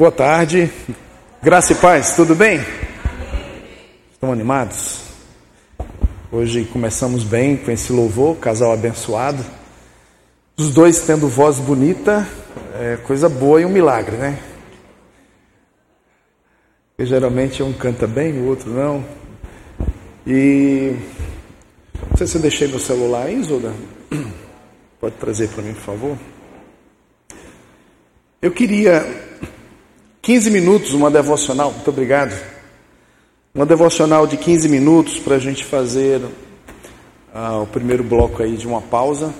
Boa tarde, graça e paz, tudo bem? Estão animados? Hoje começamos bem com esse louvor, casal abençoado. Os dois tendo voz bonita, é coisa boa e um milagre, né? Geralmente um canta bem, o outro não. E não sei se eu deixei meu celular aí, Zoda. Pode trazer para mim, por favor? Eu queria 15 minutos, uma devocional, muito obrigado. Uma devocional de 15 minutos para a gente fazer ah, o primeiro bloco aí de uma pausa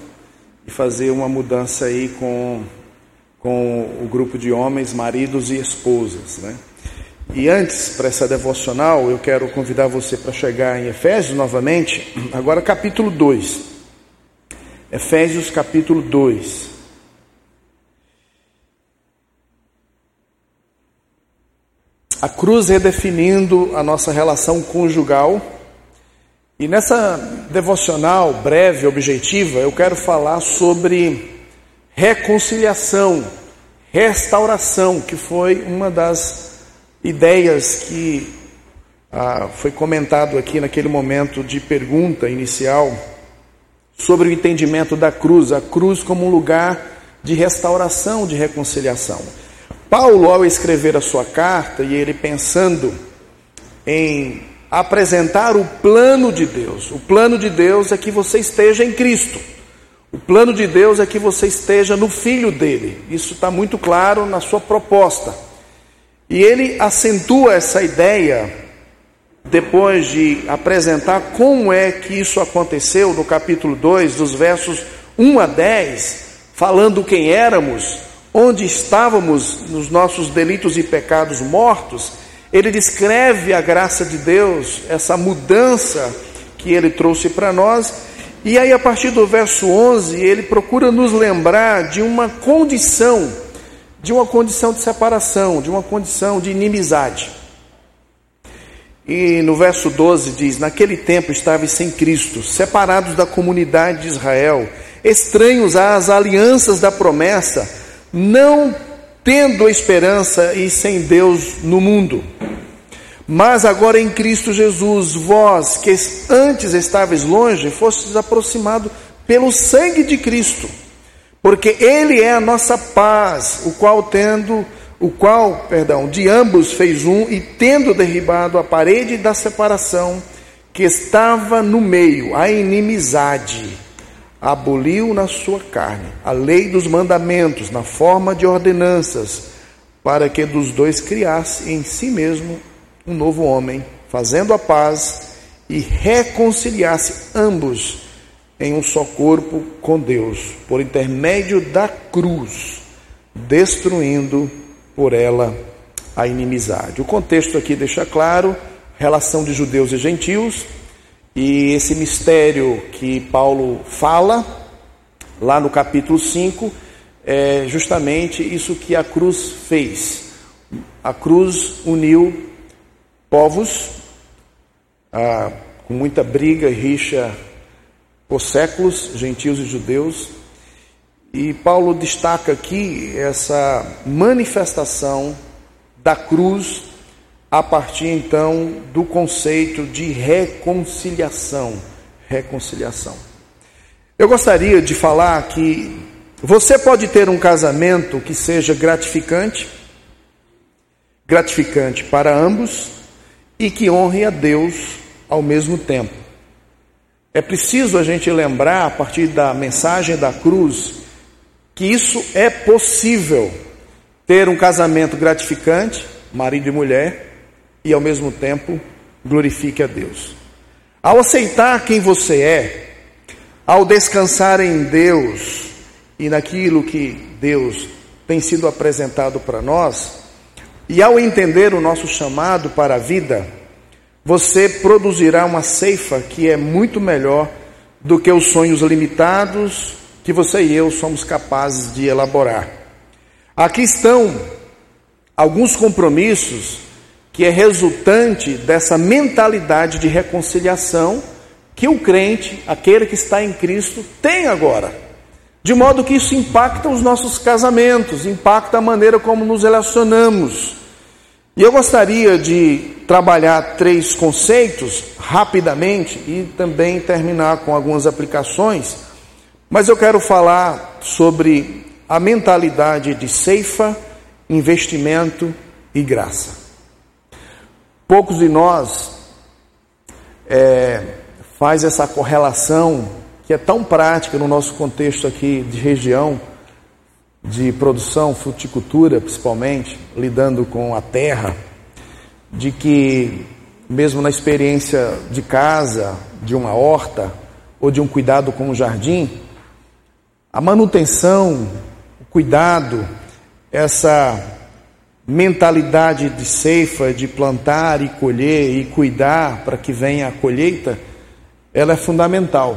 e fazer uma mudança aí com, com o grupo de homens, maridos e esposas, né? E antes, para essa devocional, eu quero convidar você para chegar em Efésios novamente, agora capítulo 2. Efésios capítulo 2. A cruz redefinindo a nossa relação conjugal. E nessa devocional breve, objetiva, eu quero falar sobre reconciliação, restauração, que foi uma das ideias que ah, foi comentado aqui naquele momento de pergunta inicial sobre o entendimento da cruz, a cruz como um lugar de restauração, de reconciliação. Paulo, ao escrever a sua carta, e ele pensando em apresentar o plano de Deus, o plano de Deus é que você esteja em Cristo. O plano de Deus é que você esteja no Filho dele. Isso está muito claro na sua proposta. E ele acentua essa ideia depois de apresentar como é que isso aconteceu no capítulo 2, dos versos 1 a 10, falando quem éramos, onde estávamos nos nossos delitos e pecados mortos. Ele descreve a graça de Deus, essa mudança que ele trouxe para nós. E aí, a partir do verso 11, ele procura nos lembrar de uma condição de uma condição de separação, de uma condição de inimizade. E no verso 12 diz: Naquele tempo estáveis sem Cristo, separados da comunidade de Israel, estranhos às alianças da promessa, não tendo esperança e sem Deus no mundo. Mas agora em Cristo Jesus, vós que antes estáveis longe, fostes aproximados pelo sangue de Cristo porque ele é a nossa paz, o qual tendo, o qual, perdão, de ambos fez um e tendo derribado a parede da separação que estava no meio, a inimizade, aboliu na sua carne a lei dos mandamentos na forma de ordenanças, para que dos dois criasse em si mesmo um novo homem, fazendo a paz e reconciliasse ambos em um só corpo com Deus, por intermédio da cruz, destruindo por ela a inimizade. O contexto aqui deixa claro relação de judeus e gentios, e esse mistério que Paulo fala lá no capítulo 5 é justamente isso que a cruz fez. A cruz uniu povos ah, com muita briga e rixa por séculos, gentios e judeus. E Paulo destaca aqui essa manifestação da cruz a partir então do conceito de reconciliação. Reconciliação. Eu gostaria de falar que você pode ter um casamento que seja gratificante, gratificante para ambos e que honre a Deus ao mesmo tempo. É preciso a gente lembrar, a partir da mensagem da cruz, que isso é possível ter um casamento gratificante, marido e mulher, e ao mesmo tempo glorifique a Deus. Ao aceitar quem você é, ao descansar em Deus e naquilo que Deus tem sido apresentado para nós, e ao entender o nosso chamado para a vida, você produzirá uma ceifa que é muito melhor do que os sonhos limitados que você e eu somos capazes de elaborar. Aqui estão alguns compromissos que é resultante dessa mentalidade de reconciliação que o crente, aquele que está em Cristo, tem agora. De modo que isso impacta os nossos casamentos, impacta a maneira como nos relacionamos. E eu gostaria de trabalhar três conceitos rapidamente e também terminar com algumas aplicações, mas eu quero falar sobre a mentalidade de ceifa, investimento e graça. Poucos de nós é, faz essa correlação que é tão prática no nosso contexto aqui de região de produção, fruticultura principalmente, lidando com a terra, de que mesmo na experiência de casa, de uma horta ou de um cuidado com o jardim, a manutenção, o cuidado, essa mentalidade de ceifa, de plantar e colher e cuidar para que venha a colheita, ela é fundamental.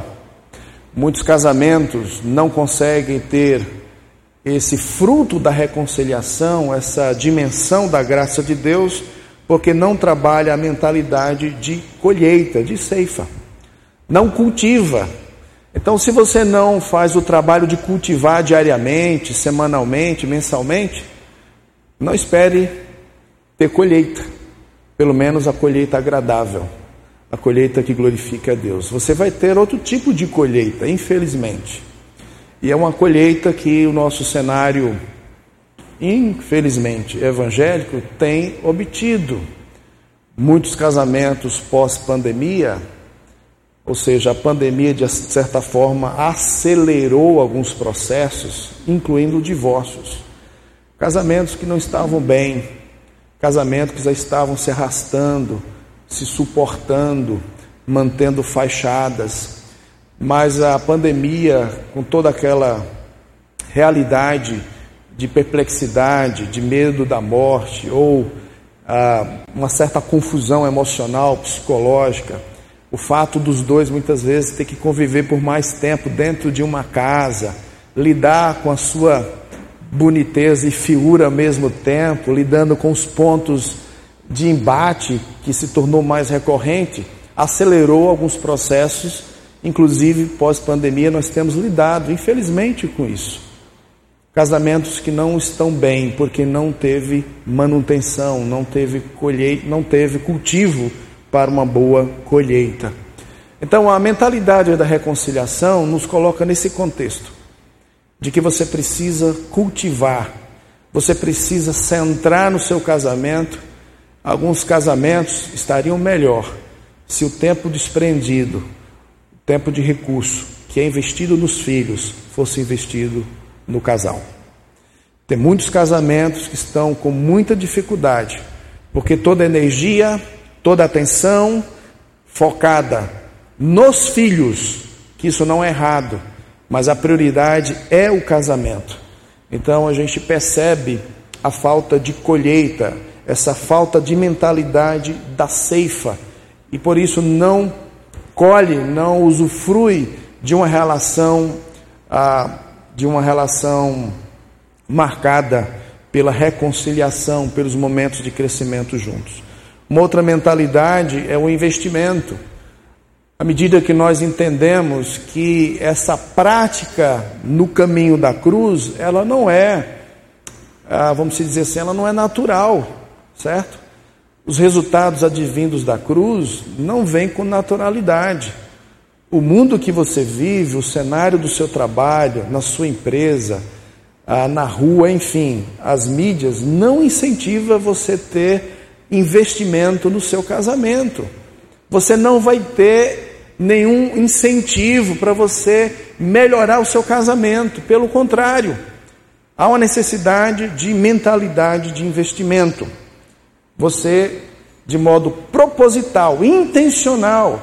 Muitos casamentos não conseguem ter esse fruto da reconciliação, essa dimensão da graça de Deus, porque não trabalha a mentalidade de colheita, de ceifa. Não cultiva. Então, se você não faz o trabalho de cultivar diariamente, semanalmente, mensalmente, não espere ter colheita, pelo menos a colheita agradável, a colheita que glorifica a Deus. Você vai ter outro tipo de colheita, infelizmente. E é uma colheita que o nosso cenário, infelizmente, evangélico tem obtido. Muitos casamentos pós-pandemia, ou seja, a pandemia de certa forma acelerou alguns processos, incluindo divórcios. Casamentos que não estavam bem, casamentos que já estavam se arrastando, se suportando, mantendo fachadas. Mas a pandemia, com toda aquela realidade de perplexidade, de medo da morte, ou ah, uma certa confusão emocional, psicológica, o fato dos dois muitas vezes ter que conviver por mais tempo dentro de uma casa, lidar com a sua boniteza e figura ao mesmo tempo, lidando com os pontos de embate que se tornou mais recorrente, acelerou alguns processos, inclusive pós-pandemia nós temos lidado, infelizmente, com isso. Casamentos que não estão bem porque não teve manutenção, não teve colheita, não teve cultivo para uma boa colheita. Então a mentalidade da reconciliação nos coloca nesse contexto de que você precisa cultivar, você precisa centrar no seu casamento. Alguns casamentos estariam melhor se o tempo desprendido, o tempo de recurso que é investido nos filhos, fosse investido no casal. Tem muitos casamentos que estão com muita dificuldade, porque toda energia, toda atenção focada nos filhos, que isso não é errado, mas a prioridade é o casamento. Então a gente percebe a falta de colheita, essa falta de mentalidade da ceifa, e por isso não colhe, não usufrui de uma relação, ah, de uma relação marcada pela reconciliação, pelos momentos de crescimento juntos. Uma outra mentalidade é o investimento. À medida que nós entendemos que essa prática no caminho da cruz, ela não é, ah, vamos dizer assim, ela não é natural, certo? Os resultados advindos da cruz não vêm com naturalidade. O mundo que você vive, o cenário do seu trabalho, na sua empresa, ah, na rua, enfim, as mídias não incentiva você ter investimento no seu casamento. Você não vai ter nenhum incentivo para você melhorar o seu casamento. Pelo contrário, há uma necessidade de mentalidade de investimento. Você, de modo proposital, intencional,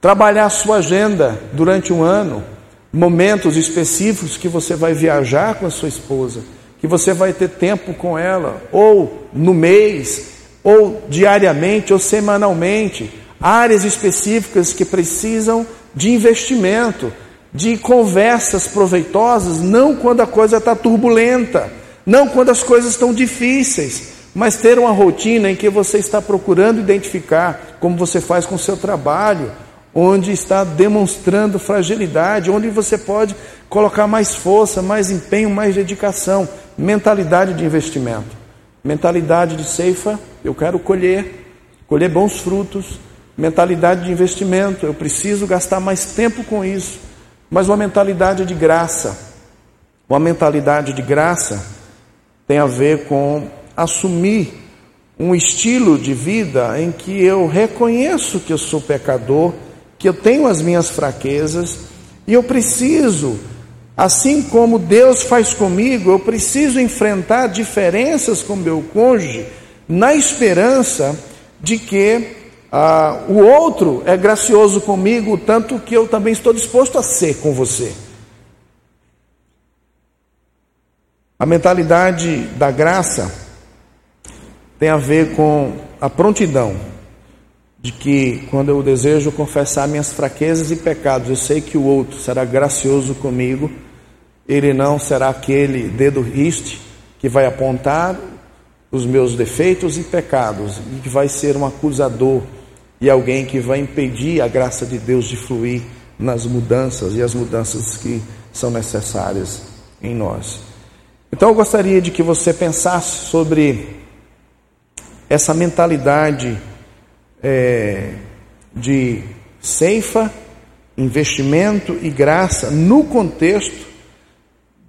trabalhar sua agenda durante um ano, momentos específicos que você vai viajar com a sua esposa, que você vai ter tempo com ela, ou no mês, ou diariamente, ou semanalmente áreas específicas que precisam de investimento, de conversas proveitosas, não quando a coisa está turbulenta, não quando as coisas estão difíceis, mas ter uma rotina em que você está procurando identificar como você faz com o seu trabalho, onde está demonstrando fragilidade, onde você pode colocar mais força, mais empenho, mais dedicação, mentalidade de investimento, mentalidade de ceifa, eu quero colher, colher bons frutos, mentalidade de investimento, eu preciso gastar mais tempo com isso, mas uma mentalidade de graça, uma mentalidade de graça tem a ver com assumir um estilo de vida em que eu reconheço que eu sou pecador, que eu tenho as minhas fraquezas e eu preciso, assim como Deus faz comigo, eu preciso enfrentar diferenças com meu cônjuge na esperança de que ah, o outro é gracioso comigo, tanto que eu também estou disposto a ser com você. A mentalidade da graça tem a ver com a prontidão de que quando eu desejo confessar minhas fraquezas e pecados, eu sei que o outro será gracioso comigo, ele não será aquele dedo riste que vai apontar os meus defeitos e pecados e que vai ser um acusador e alguém que vai impedir a graça de Deus de fluir nas mudanças e as mudanças que são necessárias em nós. Então eu gostaria de que você pensasse sobre essa mentalidade é, de ceifa, investimento e graça no contexto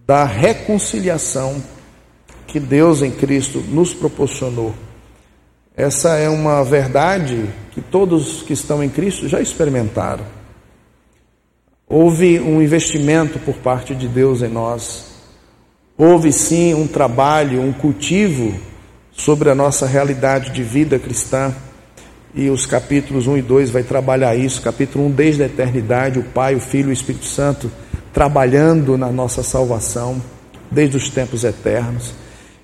da reconciliação que Deus em Cristo nos proporcionou. Essa é uma verdade que todos que estão em Cristo já experimentaram. Houve um investimento por parte de Deus em nós. Houve sim um trabalho, um cultivo sobre a nossa realidade de vida cristã. E os capítulos 1 e 2 vai trabalhar isso. Capítulo 1, desde a eternidade, o Pai, o Filho e o Espírito Santo trabalhando na nossa salvação, desde os tempos eternos.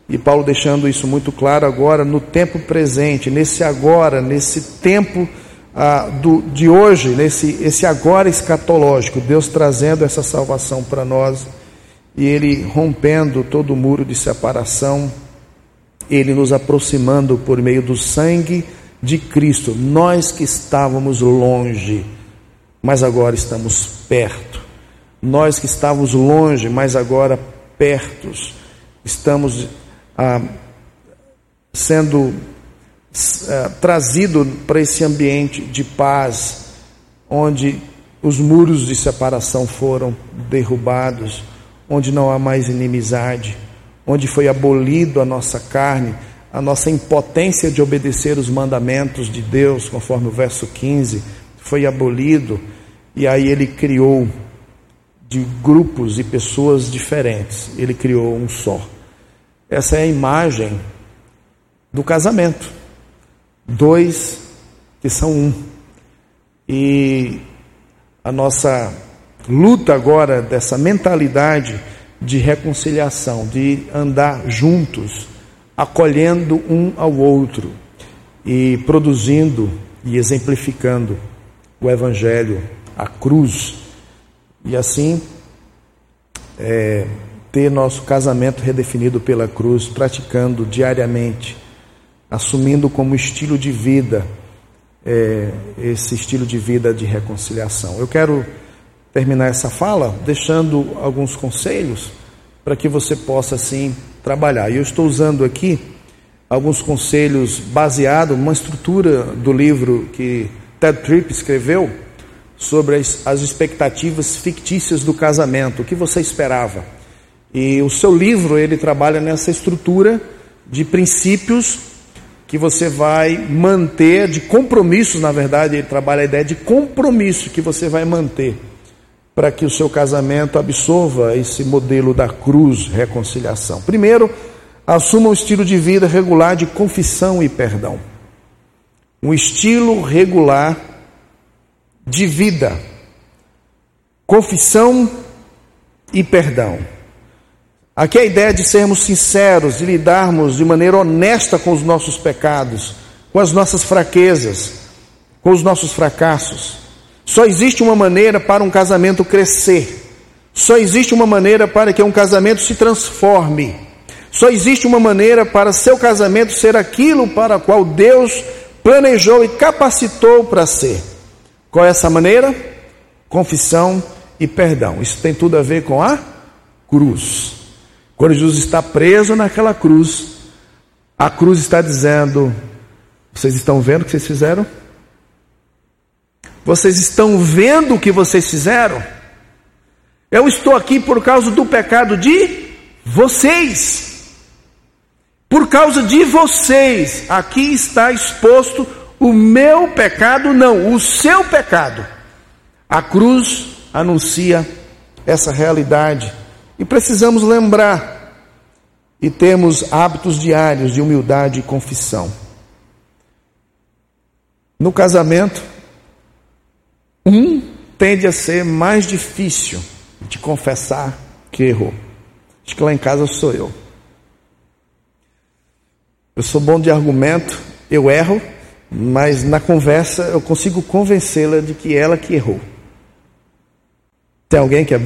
E Paulo deixando isso muito claro agora no tempo presente, nesse agora, nesse tempo ah, do, de hoje, nesse esse agora escatológico, Deus trazendo essa salvação para nós e Ele rompendo todo o muro de separação ele nos aproximando por meio do sangue de Cristo. Nós que estávamos longe, mas agora estamos perto. Nós que estávamos longe, mas agora pertos. Estamos ah, sendo ah, trazido para esse ambiente de paz, onde os muros de separação foram derrubados, onde não há mais inimizade onde foi abolido a nossa carne, a nossa impotência de obedecer os mandamentos de Deus, conforme o verso 15, foi abolido, e aí ele criou de grupos e pessoas diferentes, ele criou um só. Essa é a imagem do casamento. Dois que são um. E a nossa luta agora dessa mentalidade de reconciliação, de andar juntos, acolhendo um ao outro e produzindo e exemplificando o Evangelho, a cruz, e assim é, ter nosso casamento redefinido pela cruz, praticando diariamente, assumindo como estilo de vida é, esse estilo de vida de reconciliação. Eu quero terminar essa fala deixando alguns conselhos para que você possa assim trabalhar. E eu estou usando aqui alguns conselhos baseados numa estrutura do livro que Ted Tripp escreveu sobre as, as expectativas fictícias do casamento, o que você esperava. E o seu livro ele trabalha nessa estrutura de princípios que você vai manter, de compromissos, na verdade, ele trabalha a ideia de compromisso que você vai manter para que o seu casamento absorva esse modelo da cruz reconciliação. Primeiro, assuma um estilo de vida regular de confissão e perdão. Um estilo regular de vida. Confissão e perdão. Aqui é a ideia de sermos sinceros, de lidarmos de maneira honesta com os nossos pecados, com as nossas fraquezas, com os nossos fracassos. Só existe uma maneira para um casamento crescer. Só existe uma maneira para que um casamento se transforme. Só existe uma maneira para seu casamento ser aquilo para o qual Deus planejou e capacitou para ser. Qual é essa maneira? Confissão e perdão. Isso tem tudo a ver com a cruz. Quando Jesus está preso naquela cruz, a cruz está dizendo: Vocês estão vendo o que vocês fizeram? Vocês estão vendo o que vocês fizeram? Eu estou aqui por causa do pecado de vocês. Por causa de vocês, aqui está exposto o meu pecado, não, o seu pecado. A cruz anuncia essa realidade e precisamos lembrar e termos hábitos diários de humildade e confissão. No casamento, um tende a ser mais difícil de confessar que errou. Acho que lá em casa sou eu. Eu sou bom de argumento, eu erro, mas na conversa eu consigo convencê-la de que ela que errou. Tem alguém que é,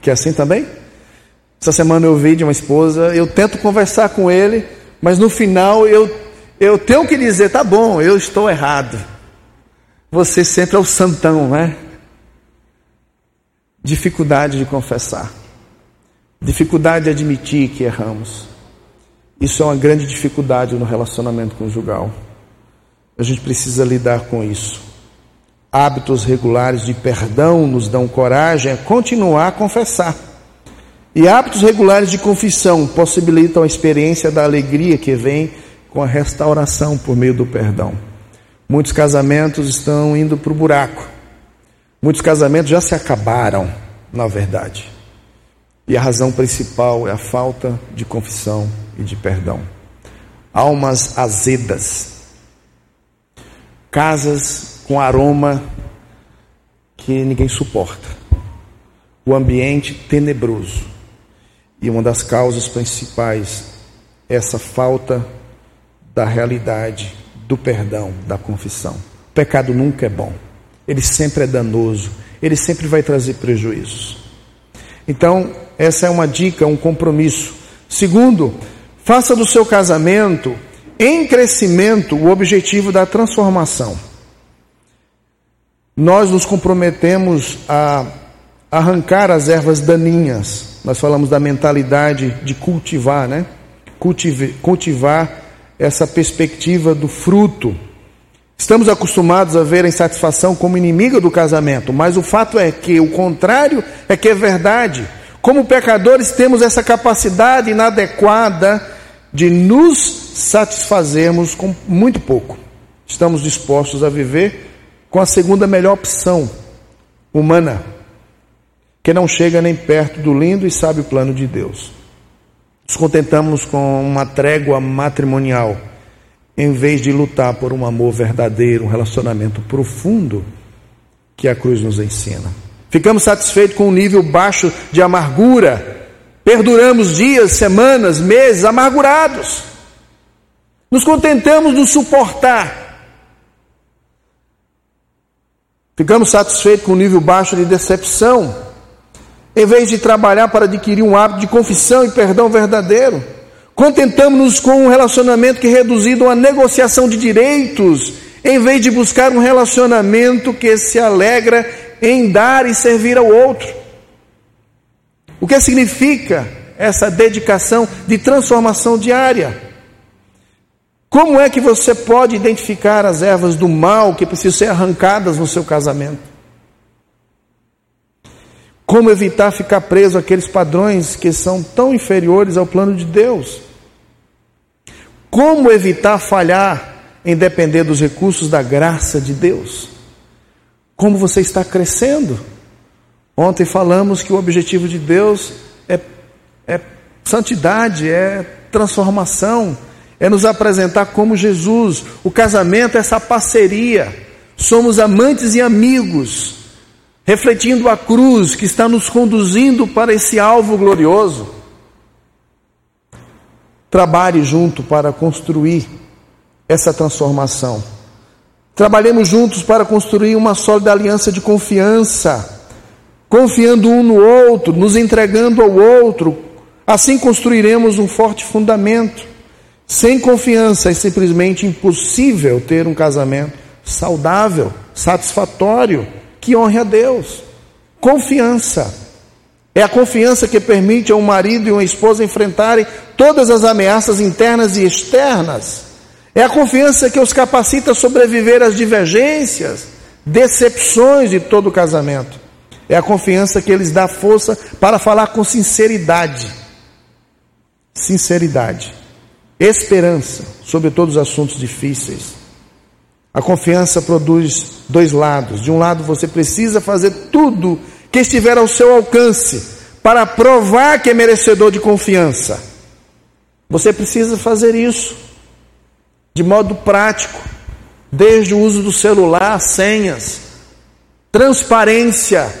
que é assim também? Essa semana eu vi de uma esposa, eu tento conversar com ele, mas no final eu, eu tenho que dizer: tá bom, eu estou errado. Você sempre é o santão, né? Dificuldade de confessar, dificuldade de admitir que erramos. Isso é uma grande dificuldade no relacionamento conjugal. A gente precisa lidar com isso. Hábitos regulares de perdão nos dão coragem a continuar a confessar. E hábitos regulares de confissão possibilitam a experiência da alegria que vem com a restauração por meio do perdão. Muitos casamentos estão indo para o buraco. Muitos casamentos já se acabaram, na verdade. E a razão principal é a falta de confissão e de perdão. Almas azedas, casas com aroma que ninguém suporta, o ambiente tenebroso e uma das causas principais é essa falta da realidade, do perdão, da confissão. O pecado nunca é bom, ele sempre é danoso, ele sempre vai trazer prejuízos. Então, essa é uma dica, um compromisso. Segundo, faça do seu casamento em crescimento o objetivo da transformação. Nós nos comprometemos a arrancar as ervas daninhas. Nós falamos da mentalidade de cultivar, né? Cultive, cultivar essa perspectiva do fruto. Estamos acostumados a ver a insatisfação como inimiga do casamento, mas o fato é que o contrário é que é verdade. Como pecadores, temos essa capacidade inadequada de nos satisfazermos com muito pouco. Estamos dispostos a viver com a segunda melhor opção humana, que não chega nem perto do lindo e sábio plano de Deus. Nos contentamos com uma trégua matrimonial, em vez de lutar por um amor verdadeiro, um relacionamento profundo que a cruz nos ensina. Ficamos satisfeitos com um nível baixo de amargura, perduramos dias, semanas, meses amargurados. Nos contentamos de suportar. Ficamos satisfeitos com um nível baixo de decepção em vez de trabalhar para adquirir um hábito de confissão e perdão verdadeiro, contentamos-nos com um relacionamento que é reduzido a uma negociação de direitos, em vez de buscar um relacionamento que se alegra em dar e servir ao outro. O que significa essa dedicação de transformação diária? Como é que você pode identificar as ervas do mal que precisam ser arrancadas no seu casamento? Como evitar ficar preso àqueles padrões que são tão inferiores ao plano de Deus? Como evitar falhar em depender dos recursos da graça de Deus? Como você está crescendo? Ontem falamos que o objetivo de Deus é, é santidade, é transformação, é nos apresentar como Jesus. O casamento é essa parceria. Somos amantes e amigos refletindo a cruz que está nos conduzindo para esse alvo glorioso. Trabalhe junto para construir essa transformação. Trabalhemos juntos para construir uma sólida aliança de confiança, confiando um no outro, nos entregando ao outro. Assim construiremos um forte fundamento. Sem confiança é simplesmente impossível ter um casamento saudável. satisfatório que honre a Deus. Confiança. É a confiança que permite a um marido e uma esposa enfrentarem todas as ameaças internas e externas. É a confiança que os capacita a sobreviver às divergências, decepções de todo o casamento. É a confiança que lhes dá força para falar com sinceridade. Sinceridade. Esperança sobre todos os assuntos difíceis. A confiança produz dois lados. De um lado, você precisa fazer tudo que estiver ao seu alcance para provar que é merecedor de confiança. Você precisa fazer isso de modo prático, desde o uso do celular, senhas, transparência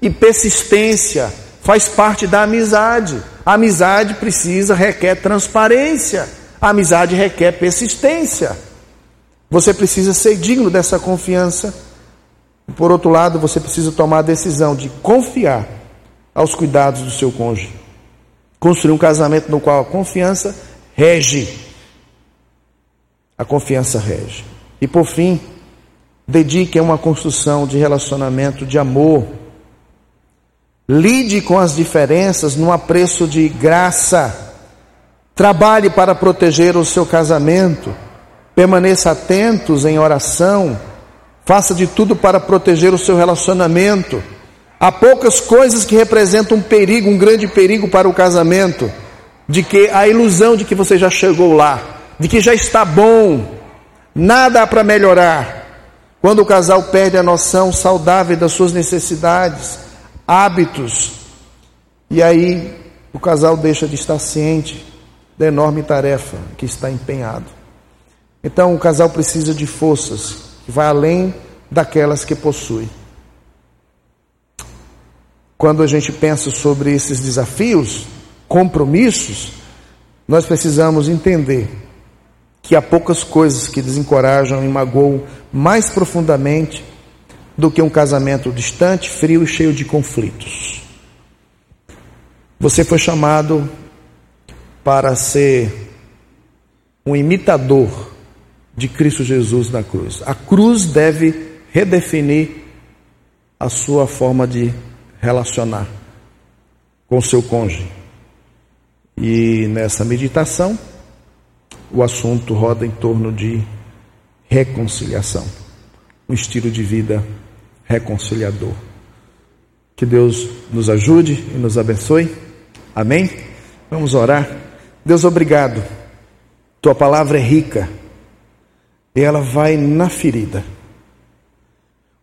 e persistência faz parte da amizade. A amizade precisa, requer transparência. A amizade requer persistência. Você precisa ser digno dessa confiança. Por outro lado, você precisa tomar a decisão de confiar aos cuidados do seu cônjuge. Construir um casamento no qual a confiança rege. A confiança rege. E por fim, dedique a uma construção de relacionamento de amor. Lide com as diferenças num apreço de graça. Trabalhe para proteger o seu casamento. Permaneça atentos em oração. Faça de tudo para proteger o seu relacionamento. Há poucas coisas que representam um perigo, um grande perigo para o casamento, de que a ilusão de que você já chegou lá, de que já está bom, nada há para melhorar. Quando o casal perde a noção saudável das suas necessidades, hábitos, e aí o casal deixa de estar ciente da enorme tarefa que está empenhado. Então o casal precisa de forças que vai além daquelas que possui. Quando a gente pensa sobre esses desafios, compromissos, nós precisamos entender que há poucas coisas que desencorajam e magoam mais profundamente do que um casamento distante, frio e cheio de conflitos. Você foi chamado para ser um imitador de Cristo Jesus na cruz. A cruz deve redefinir a sua forma de relacionar com seu cônjuge. E nessa meditação, o assunto roda em torno de reconciliação, um estilo de vida reconciliador. Que Deus nos ajude e nos abençoe. Amém? Vamos orar. Deus, obrigado. Tua palavra é rica ela vai na ferida.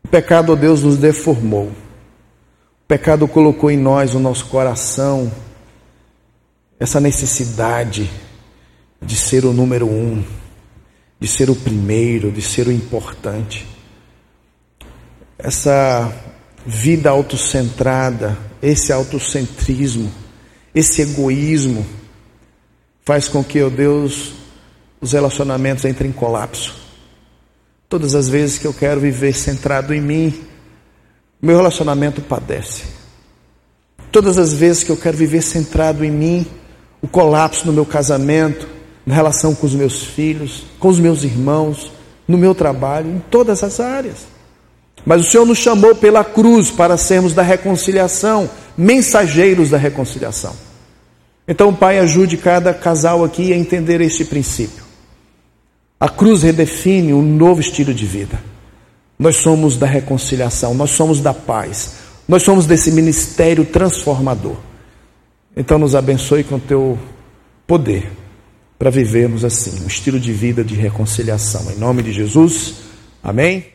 O pecado, Deus, nos deformou. O pecado colocou em nós, o nosso coração, essa necessidade de ser o número um, de ser o primeiro, de ser o importante. Essa vida autocentrada, esse autocentrismo, esse egoísmo, faz com que, ó Deus, os relacionamentos entrem em colapso. Todas as vezes que eu quero viver centrado em mim, meu relacionamento padece. Todas as vezes que eu quero viver centrado em mim, o colapso no meu casamento, na relação com os meus filhos, com os meus irmãos, no meu trabalho, em todas as áreas. Mas o Senhor nos chamou pela cruz para sermos da reconciliação, mensageiros da reconciliação. Então, Pai, ajude cada casal aqui a entender este princípio. A cruz redefine um novo estilo de vida. Nós somos da reconciliação, nós somos da paz, nós somos desse ministério transformador. Então, nos abençoe com o teu poder para vivermos assim, um estilo de vida de reconciliação. Em nome de Jesus, amém.